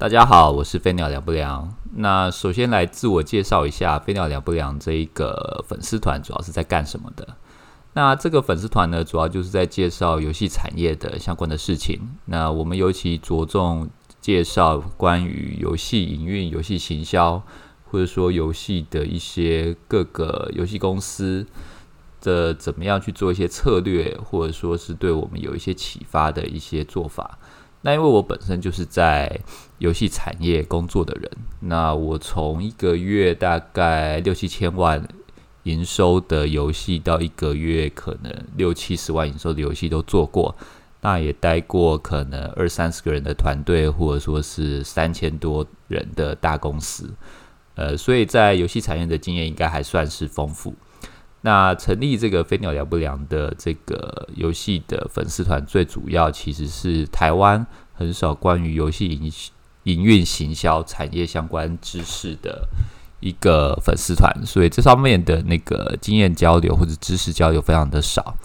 大家好，我是飞鸟凉不良。那首先来自我介绍一下，飞鸟凉不良这一个粉丝团主要是在干什么的？那这个粉丝团呢，主要就是在介绍游戏产业的相关的事情。那我们尤其着重介绍关于游戏营运、游戏行销，或者说游戏的一些各个游戏公司的怎么样去做一些策略，或者说是对我们有一些启发的一些做法。那因为我本身就是在游戏产业工作的人，那我从一个月大概六七千万营收的游戏，到一个月可能六七十万营收的游戏都做过，那也待过可能二三十个人的团队，或者说是三千多人的大公司，呃，所以在游戏产业的经验应该还算是丰富。那成立这个飞鸟聊不良的这个游戏的粉丝团，最主要其实是台湾很少关于游戏营营运行销产业相关知识的一个粉丝团，所以这上面的那个经验交流或者知识交流非常的少。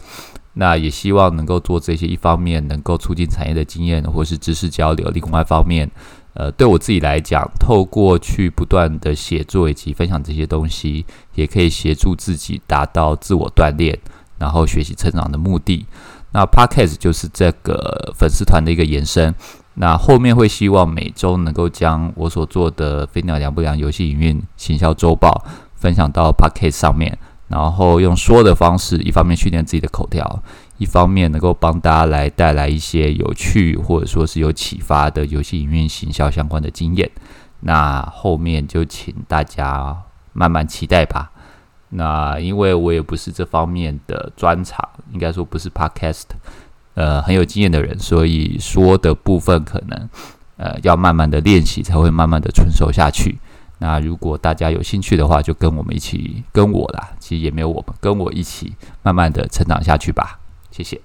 那也希望能够做这些，一方面能够促进产业的经验或是知识交流，另外一方面。呃，对我自己来讲，透过去不断的写作以及分享这些东西，也可以协助自己达到自我锻炼，然后学习成长的目的。那 Podcast 就是这个粉丝团的一个延伸。那后面会希望每周能够将我所做的飞鸟良不良游戏营运行销周报分享到 Podcast 上面，然后用说的方式，一方面训练自己的口条。一方面能够帮大家来带来一些有趣或者说是有启发的游戏营运行销相关的经验，那后面就请大家慢慢期待吧。那因为我也不是这方面的专长，应该说不是 podcast，呃很有经验的人，所以说的部分可能呃要慢慢的练习才会慢慢的纯熟下去。那如果大家有兴趣的话，就跟我们一起跟我啦，其实也没有我们跟我一起慢慢的成长下去吧。谢谢。